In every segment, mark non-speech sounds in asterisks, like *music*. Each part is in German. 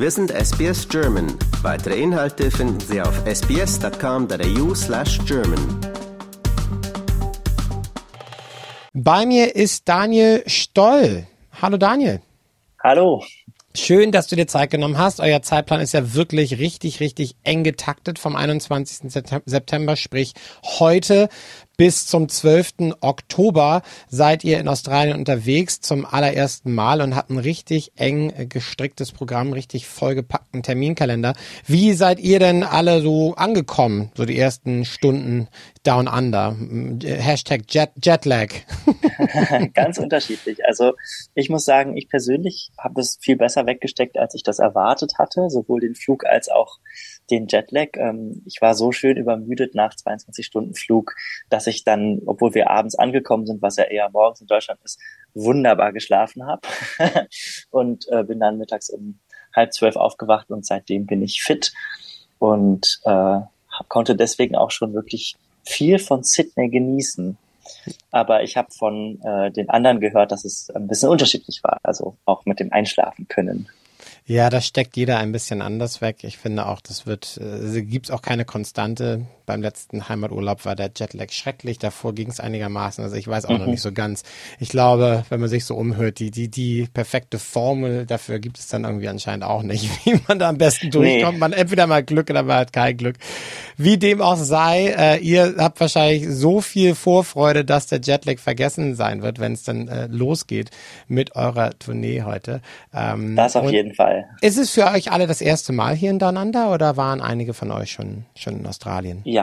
Wir sind SBS German. Weitere Inhalte finden Sie auf sbs.com.au slash German. Bei mir ist Daniel Stoll. Hallo Daniel. Hallo. Schön, dass du dir Zeit genommen hast. Euer Zeitplan ist ja wirklich richtig, richtig eng getaktet vom 21. September, sprich heute bis zum 12. Oktober seid ihr in Australien unterwegs zum allerersten Mal und habt ein richtig eng gestricktes Programm, richtig vollgepackten Terminkalender. Wie seid ihr denn alle so angekommen, so die ersten Stunden Down Under? Hashtag Jet, Jetlag. *laughs* Ganz unterschiedlich. Also ich muss sagen, ich persönlich habe es viel besser weggesteckt, als ich das erwartet hatte, sowohl den Flug als auch den Jetlag. Ähm, ich war so schön übermüdet nach 22 Stunden Flug, dass ich dann, obwohl wir abends angekommen sind, was ja eher morgens in Deutschland ist, wunderbar geschlafen habe *laughs* und äh, bin dann mittags um halb zwölf aufgewacht und seitdem bin ich fit und äh, konnte deswegen auch schon wirklich viel von Sydney genießen. Aber ich habe von äh, den anderen gehört, dass es ein bisschen unterschiedlich war, also auch mit dem Einschlafen können. Ja, das steckt jeder ein bisschen anders weg. Ich finde auch, das wird, äh, gibt es auch keine Konstante. Beim letzten Heimaturlaub war der Jetlag schrecklich. Davor ging es einigermaßen. Also ich weiß auch mhm. noch nicht so ganz. Ich glaube, wenn man sich so umhört, die, die, die perfekte Formel dafür gibt es dann irgendwie anscheinend auch nicht, *laughs* wie man da am besten durchkommt. Nee. Man entweder mal Glück oder man hat kein Glück. Wie dem auch sei, äh, ihr habt wahrscheinlich so viel Vorfreude, dass der Jetlag vergessen sein wird, wenn es dann äh, losgeht mit eurer Tournee heute. Ähm, das auf jeden Fall. Fall. Ist es für euch alle das erste Mal hier in Down Under oder waren einige von euch schon, schon in Australien? Ja,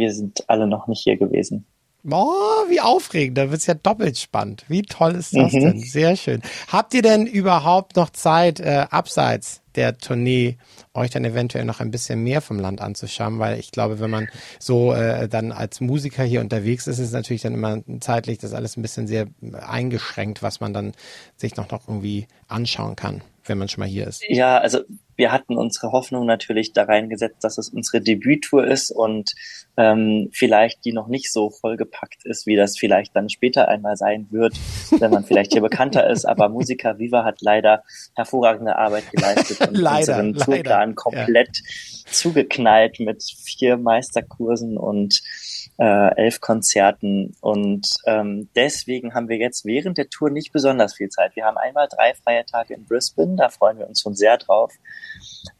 wir sind alle noch nicht hier gewesen. Oh, wie aufregend. Da wird's ja doppelt spannend. Wie toll ist das mhm. denn? Sehr schön. Habt ihr denn überhaupt noch Zeit, äh, abseits der Tournee, euch dann eventuell noch ein bisschen mehr vom Land anzuschauen? Weil ich glaube, wenn man so äh, dann als Musiker hier unterwegs ist, ist es natürlich dann immer zeitlich das alles ein bisschen sehr eingeschränkt, was man dann sich noch, noch irgendwie anschauen kann wenn man schon mal hier ist? Ja, also wir hatten unsere Hoffnung natürlich da reingesetzt, dass es unsere Debüttour ist und ähm, vielleicht die noch nicht so vollgepackt ist, wie das vielleicht dann später einmal sein wird, wenn man vielleicht hier bekannter ist. Aber Musica Viva hat leider hervorragende Arbeit geleistet *laughs* und leider, unseren Tourplan komplett ja. zugeknallt mit vier Meisterkursen und äh, elf Konzerten und ähm, deswegen haben wir jetzt während der Tour nicht besonders viel Zeit. Wir haben einmal drei freie Tage in Brisbane, da freuen wir uns schon sehr drauf.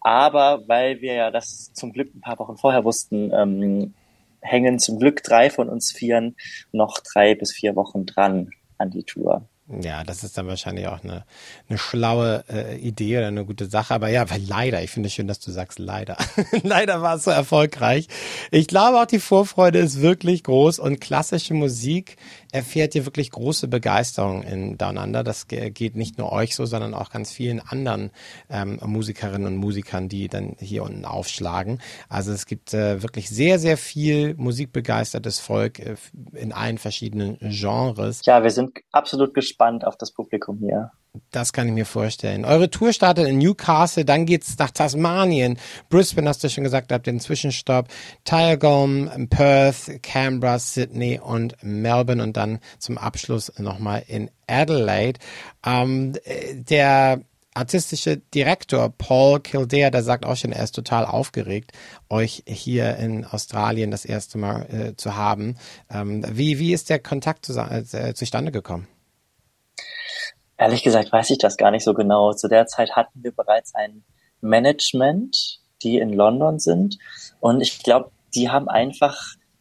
Aber weil wir ja das zum Glück ein paar Wochen vorher wussten, ähm, hängen zum Glück drei von uns Vieren noch drei bis vier Wochen dran an die Tour. Ja, das ist dann wahrscheinlich auch eine, eine schlaue äh, Idee oder eine gute Sache. Aber ja, weil leider, ich finde es schön, dass du sagst leider. *laughs* leider war es so erfolgreich. Ich glaube auch, die Vorfreude ist wirklich groß und klassische Musik erfährt hier wirklich große Begeisterung in Down. Das geht nicht nur euch so, sondern auch ganz vielen anderen ähm, Musikerinnen und Musikern, die dann hier unten aufschlagen. Also es gibt äh, wirklich sehr, sehr viel musikbegeistertes Volk äh, in allen verschiedenen Genres. Ja, wir sind absolut gespannt auf das Publikum hier. Das kann ich mir vorstellen. Eure Tour startet in Newcastle, dann geht's nach Tasmanien. Brisbane hast du schon gesagt, habt den Zwischenstopp. Tyalgum, Perth, Canberra, Sydney und Melbourne und dann zum Abschluss nochmal in Adelaide. Ähm, der artistische Direktor Paul Kildare, der sagt auch schon, er ist total aufgeregt, euch hier in Australien das erste Mal äh, zu haben. Ähm, wie, wie ist der Kontakt zu, äh, zustande gekommen? Ehrlich gesagt weiß ich das gar nicht so genau. Zu der Zeit hatten wir bereits ein Management, die in London sind. Und ich glaube, die haben einfach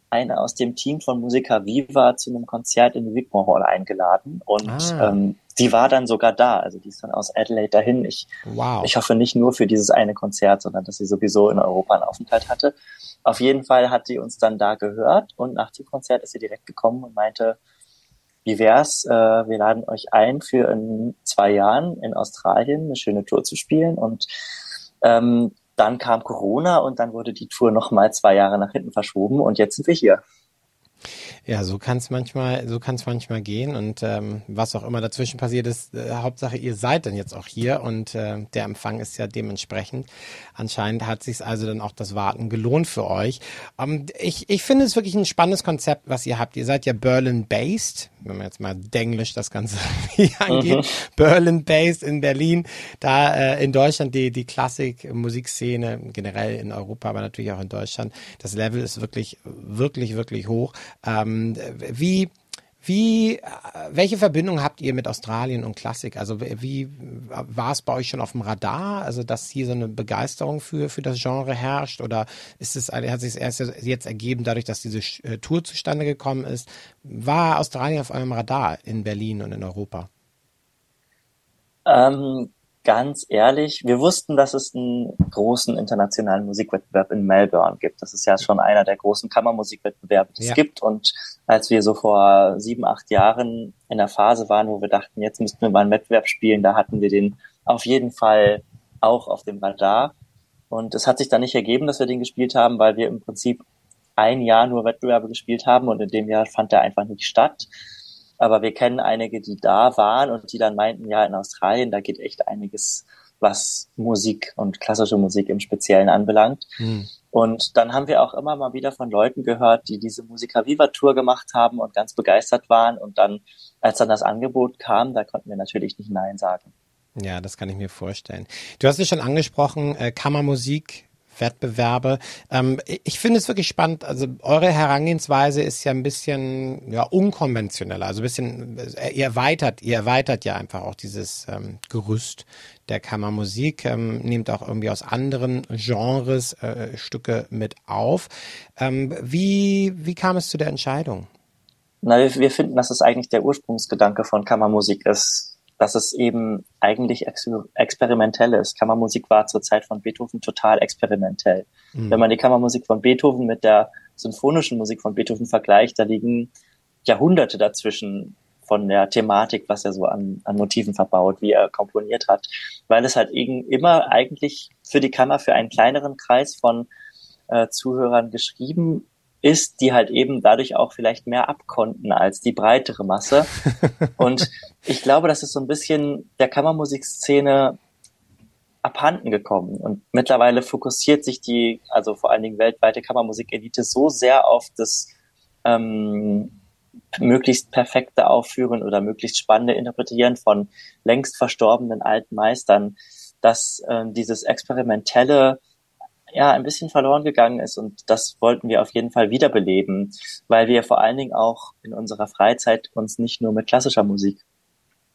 eine aus dem Team von Musica Viva zu einem Konzert in Wigmore Hall eingeladen. Und ah. ähm, die war dann sogar da. Also die ist dann aus Adelaide dahin. Ich, wow. ich hoffe nicht nur für dieses eine Konzert, sondern dass sie sowieso in Europa einen Aufenthalt hatte. Auf jeden Fall hat sie uns dann da gehört und nach dem Konzert ist sie direkt gekommen und meinte, wie wär's, äh, wir laden euch ein, für in zwei Jahren in Australien eine schöne Tour zu spielen und ähm, dann kam Corona und dann wurde die Tour noch mal zwei Jahre nach hinten verschoben und jetzt sind wir hier. Ja, so kann es manchmal, so kann es manchmal gehen und ähm, was auch immer dazwischen passiert ist, äh, Hauptsache ihr seid dann jetzt auch hier und äh, der Empfang ist ja dementsprechend. Anscheinend hat sich also dann auch das Warten gelohnt für euch. Ähm, ich, ich finde es wirklich ein spannendes Konzept, was ihr habt. Ihr seid ja Berlin-based, wenn man jetzt mal Denglisch das Ganze *laughs* angeht. Mhm. Berlin-based in Berlin, da äh, in Deutschland die die Klassik-Musikszene generell in Europa, aber natürlich auch in Deutschland. Das Level ist wirklich wirklich wirklich hoch. Ähm, wie wie, welche Verbindung habt ihr mit Australien und Klassik? Also wie war es bei euch schon auf dem Radar? Also dass hier so eine Begeisterung für für das Genre herrscht oder ist es hat sich erst jetzt ergeben dadurch, dass diese äh, Tour zustande gekommen ist? War Australien auf eurem Radar in Berlin und in Europa? Ähm, ganz ehrlich, wir wussten, dass es einen großen internationalen Musikwettbewerb in Melbourne gibt. Das ist ja schon einer der großen Kammermusikwettbewerbe, die ja. es gibt. Und als wir so vor sieben, acht Jahren in der Phase waren, wo wir dachten, jetzt müssten wir mal einen Wettbewerb spielen, da hatten wir den auf jeden Fall auch auf dem Radar. Und es hat sich dann nicht ergeben, dass wir den gespielt haben, weil wir im Prinzip ein Jahr nur Wettbewerbe gespielt haben und in dem Jahr fand der einfach nicht statt. Aber wir kennen einige, die da waren und die dann meinten, ja, in Australien, da geht echt einiges, was Musik und klassische Musik im Speziellen anbelangt. Hm. Und dann haben wir auch immer mal wieder von Leuten gehört, die diese Musica Viva Tour gemacht haben und ganz begeistert waren. Und dann, als dann das Angebot kam, da konnten wir natürlich nicht Nein sagen. Ja, das kann ich mir vorstellen. Du hast es schon angesprochen, äh, Kammermusik Wettbewerbe. Ähm, ich finde es wirklich spannend. Also eure Herangehensweise ist ja ein bisschen ja, unkonventioneller. Also ein bisschen, äh, ihr erweitert, ihr erweitert ja einfach auch dieses ähm, Gerüst der Kammermusik, ähm, nehmt auch irgendwie aus anderen Genres äh, Stücke mit auf. Ähm, wie, wie kam es zu der Entscheidung? Na, wir, wir finden, dass es eigentlich der Ursprungsgedanke von Kammermusik ist dass es eben eigentlich ex experimentell ist. Kammermusik war zur Zeit von Beethoven total experimentell. Mhm. Wenn man die Kammermusik von Beethoven mit der symphonischen Musik von Beethoven vergleicht, da liegen Jahrhunderte dazwischen von der Thematik, was er so an, an Motiven verbaut, wie er komponiert hat, weil es halt eben immer eigentlich für die Kammer, für einen kleineren Kreis von äh, Zuhörern geschrieben ist, die halt eben dadurch auch vielleicht mehr abkonnten als die breitere Masse. *laughs* Und ich glaube, das ist so ein bisschen der Kammermusikszene abhanden gekommen. Und mittlerweile fokussiert sich die, also vor allen Dingen weltweite Kammermusikelite so sehr auf das ähm, möglichst perfekte Aufführen oder möglichst spannende Interpretieren von längst verstorbenen alten Meistern, dass äh, dieses experimentelle ja ein bisschen verloren gegangen ist und das wollten wir auf jeden Fall wiederbeleben, weil wir vor allen Dingen auch in unserer Freizeit uns nicht nur mit klassischer Musik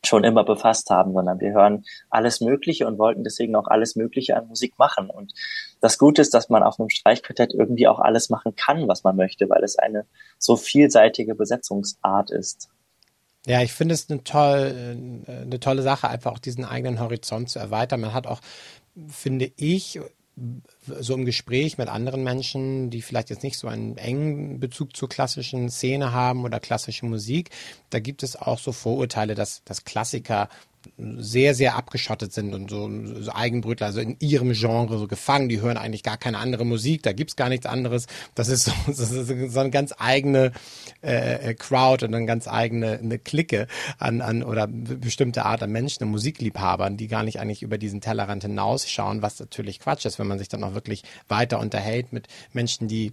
schon immer befasst haben, sondern wir hören alles Mögliche und wollten deswegen auch alles Mögliche an Musik machen. Und das Gute ist, dass man auf einem Streichquartett irgendwie auch alles machen kann, was man möchte, weil es eine so vielseitige Besetzungsart ist. Ja, ich finde es eine, toll, eine tolle Sache, einfach auch diesen eigenen Horizont zu erweitern. Man hat auch, finde ich, so im Gespräch mit anderen Menschen, die vielleicht jetzt nicht so einen engen Bezug zur klassischen Szene haben oder klassische Musik, da gibt es auch so Vorurteile, dass, dass Klassiker sehr, sehr abgeschottet sind und so, so Eigenbrötler, also in ihrem Genre so gefangen. Die hören eigentlich gar keine andere Musik, da gibt's gar nichts anderes. Das ist so, *laughs* das ist so eine ganz eigene äh, äh, Crowd und eine ganz eigene eine Clique an, an oder bestimmte Art an Menschen, Musikliebhabern, die gar nicht eigentlich über diesen Tellerrand hinausschauen, was natürlich Quatsch ist, wenn man sich dann auch wirklich weiter unterhält mit Menschen, die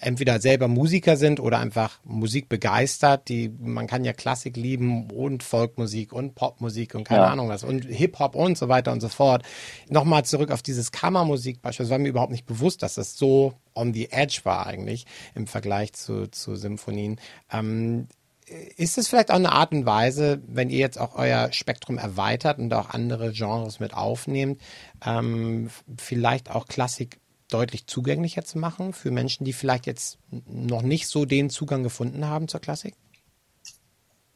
entweder selber Musiker sind oder einfach Musik begeistert. Die, man kann ja Klassik lieben und Folkmusik und Popmusik und keine ja. Ahnung was und Hip-Hop und so weiter und so fort. Nochmal zurück auf dieses Kammermusik beispielsweise, war mir überhaupt nicht bewusst, dass das so on the edge war eigentlich im Vergleich zu, zu Symphonien. Ähm, ist es vielleicht auch eine Art und Weise, wenn ihr jetzt auch euer Spektrum erweitert und auch andere Genres mit aufnehmt, ähm, vielleicht auch Klassik deutlich zugänglicher zu machen für Menschen, die vielleicht jetzt noch nicht so den Zugang gefunden haben zur Klassik?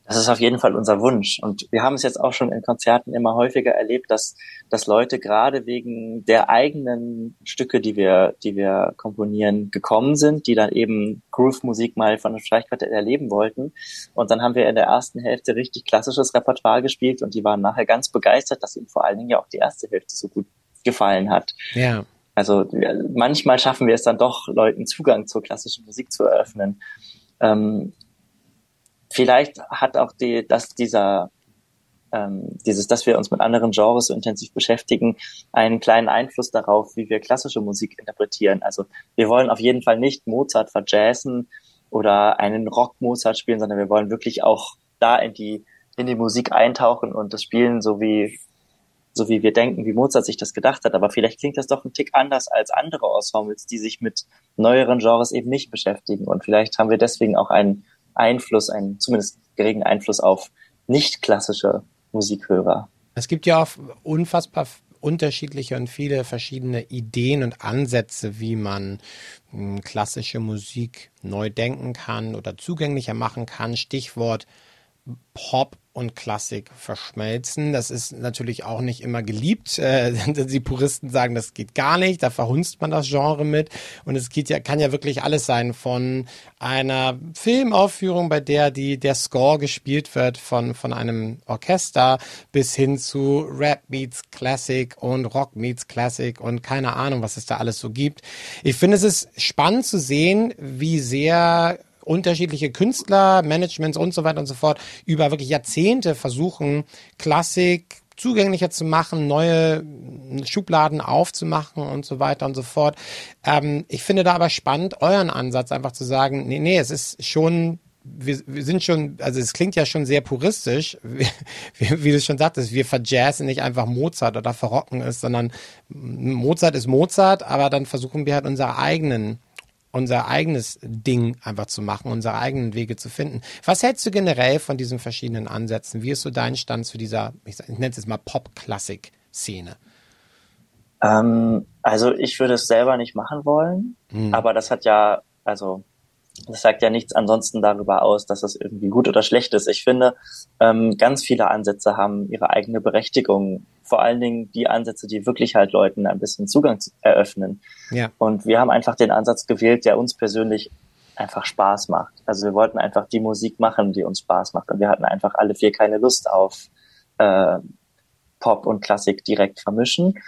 Das ist auf jeden Fall unser Wunsch. Und wir haben es jetzt auch schon in Konzerten immer häufiger erlebt, dass, dass Leute gerade wegen der eigenen Stücke, die wir, die wir komponieren, gekommen sind, die dann eben Groove-Musik mal von einem Streichquartett erleben wollten. Und dann haben wir in der ersten Hälfte richtig klassisches Repertoire gespielt und die waren nachher ganz begeistert, dass ihnen vor allen Dingen ja auch die erste Hälfte so gut gefallen hat. Ja. Also manchmal schaffen wir es dann doch, Leuten Zugang zur klassischen Musik zu eröffnen. Ähm, vielleicht hat auch die, dass dieser ähm, dieses, dass wir uns mit anderen Genres so intensiv beschäftigen, einen kleinen Einfluss darauf, wie wir klassische Musik interpretieren. Also wir wollen auf jeden Fall nicht Mozart verjazzen oder einen Rock-Mozart spielen, sondern wir wollen wirklich auch da in die in die Musik eintauchen und das spielen, so wie so wie wir denken, wie Mozart sich das gedacht hat. Aber vielleicht klingt das doch ein Tick anders als andere Ensembles, die sich mit neueren Genres eben nicht beschäftigen. Und vielleicht haben wir deswegen auch einen Einfluss, einen zumindest geringen Einfluss auf nicht klassische Musikhörer. Es gibt ja auch unfassbar unterschiedliche und viele verschiedene Ideen und Ansätze, wie man hm, klassische Musik neu denken kann oder zugänglicher machen kann. Stichwort Pop und Klassik verschmelzen. Das ist natürlich auch nicht immer geliebt. *laughs* Äh, die Puristen sagen, das geht gar nicht, da verhunzt man das Genre mit. Und es geht ja, kann ja wirklich alles sein von einer Filmaufführung, bei der die, der Score gespielt wird von, von einem Orchester bis hin zu Rap meets Classic und Rock meets Classic und keine Ahnung, was es da alles so gibt. Ich finde, es ist spannend zu sehen, wie sehr unterschiedliche Künstler, Managements und so weiter und so fort über wirklich Jahrzehnte versuchen, Klassik zugänglicher zu machen, neue Schubladen aufzumachen und so weiter und so fort. Ähm, ich finde da aber spannend, euren Ansatz einfach zu sagen, nee, nee, es ist schon wir, wir sind schon, also es klingt ja schon sehr puristisch, wie, *laughs* wie, wie du schon sagtest, wir verjazzen nicht einfach Mozart oder verrocken es, sondern Mozart ist Mozart, aber dann versuchen wir halt unsere eigenen unser eigenes Ding einfach zu machen, unsere eigenen Wege zu finden. Was hältst du generell von diesen verschiedenen Ansätzen? Wie ist so dein Stand zu dieser, ich, nenne es jetzt mal Pop-Klassik-Szene? Ähm, also ich würde es selber nicht machen wollen, hm. aber das hat ja, also das sagt ja nichts ansonsten darüber aus, dass es irgendwie gut oder schlecht ist. Ich finde, ähm, ganz viele Ansätze haben ihre eigene Berechtigung. Vor allen Dingen die Ansätze, die wirklich halt Leuten ein bisschen Zugang eröffnen. Ja. Und wir haben einfach den Ansatz gewählt, der uns persönlich einfach Spaß macht. Also wir wollten einfach die Musik machen, die uns Spaß macht. Und wir hatten einfach alle vier keine Lust auf äh, Pop und Klassik direkt vermischen.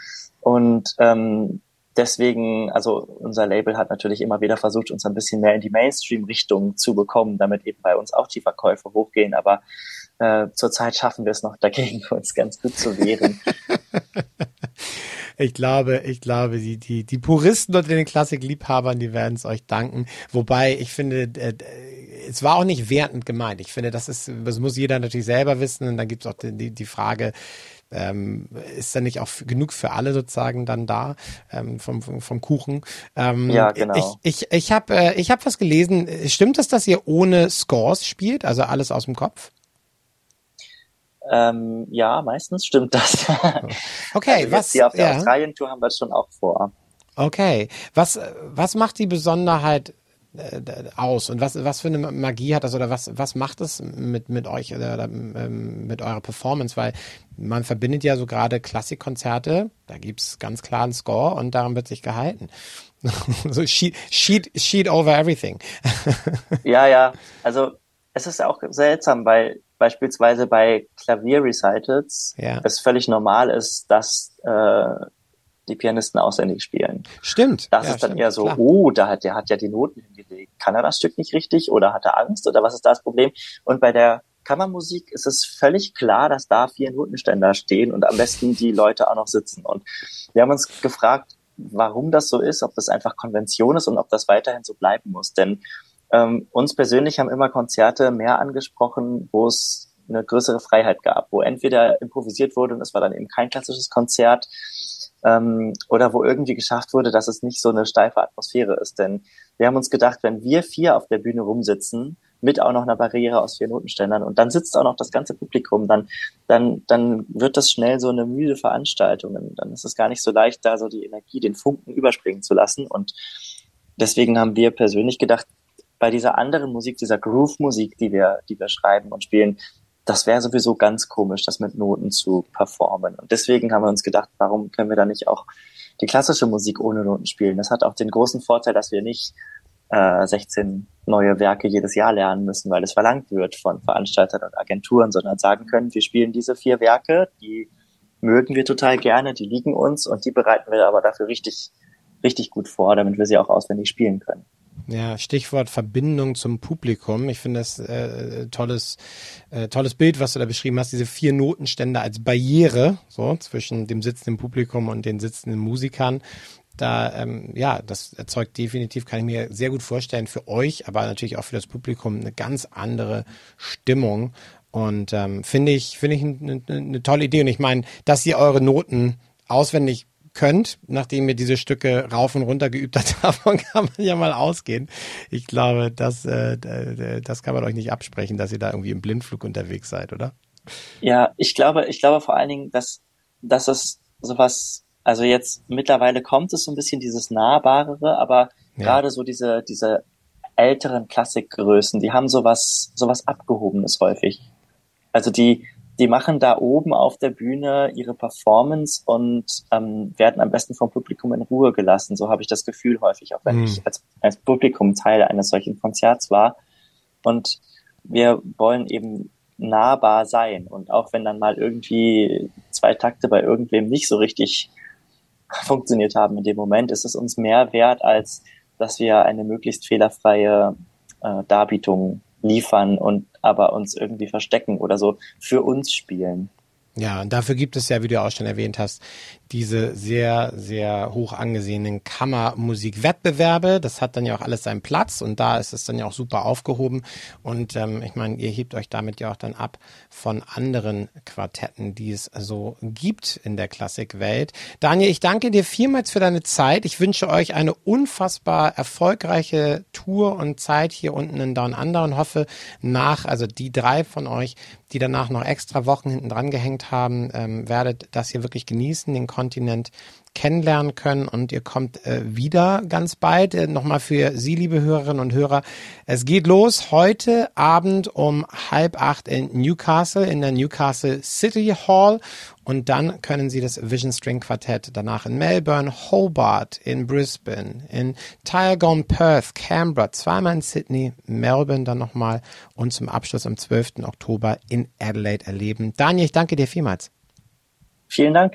Und ähm, deswegen, also unser Label hat natürlich immer wieder versucht, uns ein bisschen mehr in die Mainstream-Richtung zu bekommen, damit eben bei uns auch die Verkäufe hochgehen. Aber äh, zurzeit schaffen wir es noch dagegen, *laughs* uns ganz gut zu wehren. *laughs* ich glaube, ich glaube, die, die, die Puristen unter den Klassikliebhabern, die werden es euch danken. Wobei ich finde, äh, es war auch nicht wertend gemeint. Ich finde, das ist, das muss jeder natürlich selber wissen. Und dann gibt es auch die, die Frage, ähm, ist da nicht auch genug für alle sozusagen dann da ähm, vom, vom, Kuchen? Ähm, ja, genau. Ich, ich, ich habe äh, ich hab was gelesen. Stimmt es, dass ihr ohne Scores spielt, also alles aus dem Kopf? Ähm, ja, meistens stimmt das. *laughs* Okay, also was? Hier auf der ja. Australien-Tour haben wir es schon auch vor. Okay, was was macht die Besonderheit aus? Und was was für eine Magie hat das oder was was macht es mit mit euch oder, oder ähm, mit eurer Performance? Weil man verbindet ja so gerade Klassikkonzerte da gibt's ganz klar einen Score und daran wird sich gehalten. *laughs* So sheet sheet sheet over everything. *laughs* Ja ja. Also es ist auch seltsam weil beispielsweise bei Klavierrecitals ja. es völlig normal ist dass äh, die Pianisten auswendig spielen. Stimmt. Das ja, ist dann stimmt, eher so, klar. oh, da hat, der hat ja die Noten hingelegt. Kann er das Stück nicht richtig oder hat er Angst oder was ist da das Problem? Und bei der Kammermusik ist es völlig klar, dass da vier Notenständer stehen und am besten die Leute auch noch sitzen. Und wir haben uns gefragt, warum das so ist, ob das einfach Konvention ist und ob das weiterhin so bleiben muss. Denn ähm, uns persönlich haben immer Konzerte mehr angesprochen, wo es eine größere Freiheit gab, wo entweder improvisiert wurde und es war dann eben kein klassisches Konzert ähm, oder wo irgendwie geschafft wurde, dass es nicht so eine steife Atmosphäre ist. Denn wir haben uns gedacht, wenn wir vier auf der Bühne rumsitzen, mit auch noch einer Barriere aus vier Notenständern und dann sitzt auch noch das ganze Publikum, dann, dann, dann wird das schnell so eine müde Veranstaltung. Und dann ist es gar nicht so leicht, da so die Energie, den Funken überspringen zu lassen. Und deswegen haben wir persönlich gedacht, bei dieser anderen Musik, dieser Groove-Musik, die wir, die wir schreiben und spielen, das wäre sowieso ganz komisch, das mit Noten zu performen. Und deswegen haben wir uns gedacht, warum können wir da nicht auch die klassische Musik ohne Noten spielen? Das hat auch den großen Vorteil, dass wir nicht äh, 16 neue Werke jedes Jahr lernen müssen, weil es verlangt wird von Veranstaltern und Agenturen, sondern sagen können, wir spielen diese vier Werke, die mögen wir total gerne, die liegen uns und die bereiten wir aber dafür richtig, richtig gut vor, damit wir sie auch auswendig spielen können. Ja, Stichwort Verbindung zum Publikum. Ich finde das äh, tolles, äh, tolles Bild, was du da beschrieben hast. Diese vier Notenstände als Barriere so zwischen dem sitzenden Publikum und den sitzenden Musikern da, ähm, ja, das erzeugt definitiv, kann ich mir sehr gut vorstellen, für euch, aber natürlich auch für das Publikum eine ganz andere Stimmung. Und ähm, finde ich, finde ich eine, eine tolle Idee. Und ich meine, dass ihr eure Noten auswendig könnt, nachdem ihr diese Stücke rauf und runter geübt habt, *laughs* davon kann man ja mal ausgehen. Ich glaube, das, äh, das kann man euch nicht absprechen, dass ihr da irgendwie im Blindflug unterwegs seid, oder? Ja, ich glaube, ich glaube vor allen Dingen, dass, dass es sowas also jetzt mittlerweile kommt es so ein bisschen dieses Nahbarere, aber ja. gerade so diese, diese älteren Klassikgrößen, die haben sowas, sowas Abgehobenes häufig. Also die, die machen da oben auf der Bühne ihre Performance und ähm, werden am besten vom Publikum in Ruhe gelassen. So habe ich das Gefühl häufig, auch wenn mhm. ich als, als Publikum Teil eines solchen Konzerts war. Und wir wollen eben nahbar sein. Und auch wenn dann mal irgendwie zwei Takte bei irgendwem nicht so richtig funktioniert haben in dem Moment, ist es uns mehr wert, als dass wir eine möglichst fehlerfreie äh, Darbietung liefern und aber uns irgendwie verstecken oder so für uns spielen. Ja, und dafür gibt es ja, wie du auch schon erwähnt hast, diese sehr, sehr hoch angesehenen Kammermusikwettbewerbe. Das hat dann ja auch alles seinen Platz und da ist es dann ja auch super aufgehoben. Und ähm, ich meine, ihr hebt euch damit ja auch dann ab von anderen Quartetten, die es so gibt in der Klassikwelt. Daniel, ich danke dir vielmals für deine Zeit. Ich wünsche euch eine unfassbar erfolgreiche Tour und Zeit hier unten in Down Under und hoffe nach, also die drei von euch, die danach noch extra Wochen hinten dran gehängt haben, ähm, werdet das hier wirklich genießen, den Kontinent kennenlernen können und ihr kommt äh, wieder ganz bald. Äh, Nochmal für Sie, liebe Hörerinnen und Hörer. Es geht los heute Abend um halb acht in Newcastle, in der Newcastle City Hall. Und dann können Sie das Vision String Quartett danach in Melbourne, Hobart, in Brisbane, in Tyrone, Perth, Canberra, zweimal in Sydney, Melbourne dann nochmal und zum Abschluss am 12. Oktober in Adelaide erleben. Daniel, ich danke dir vielmals. Vielen Dank.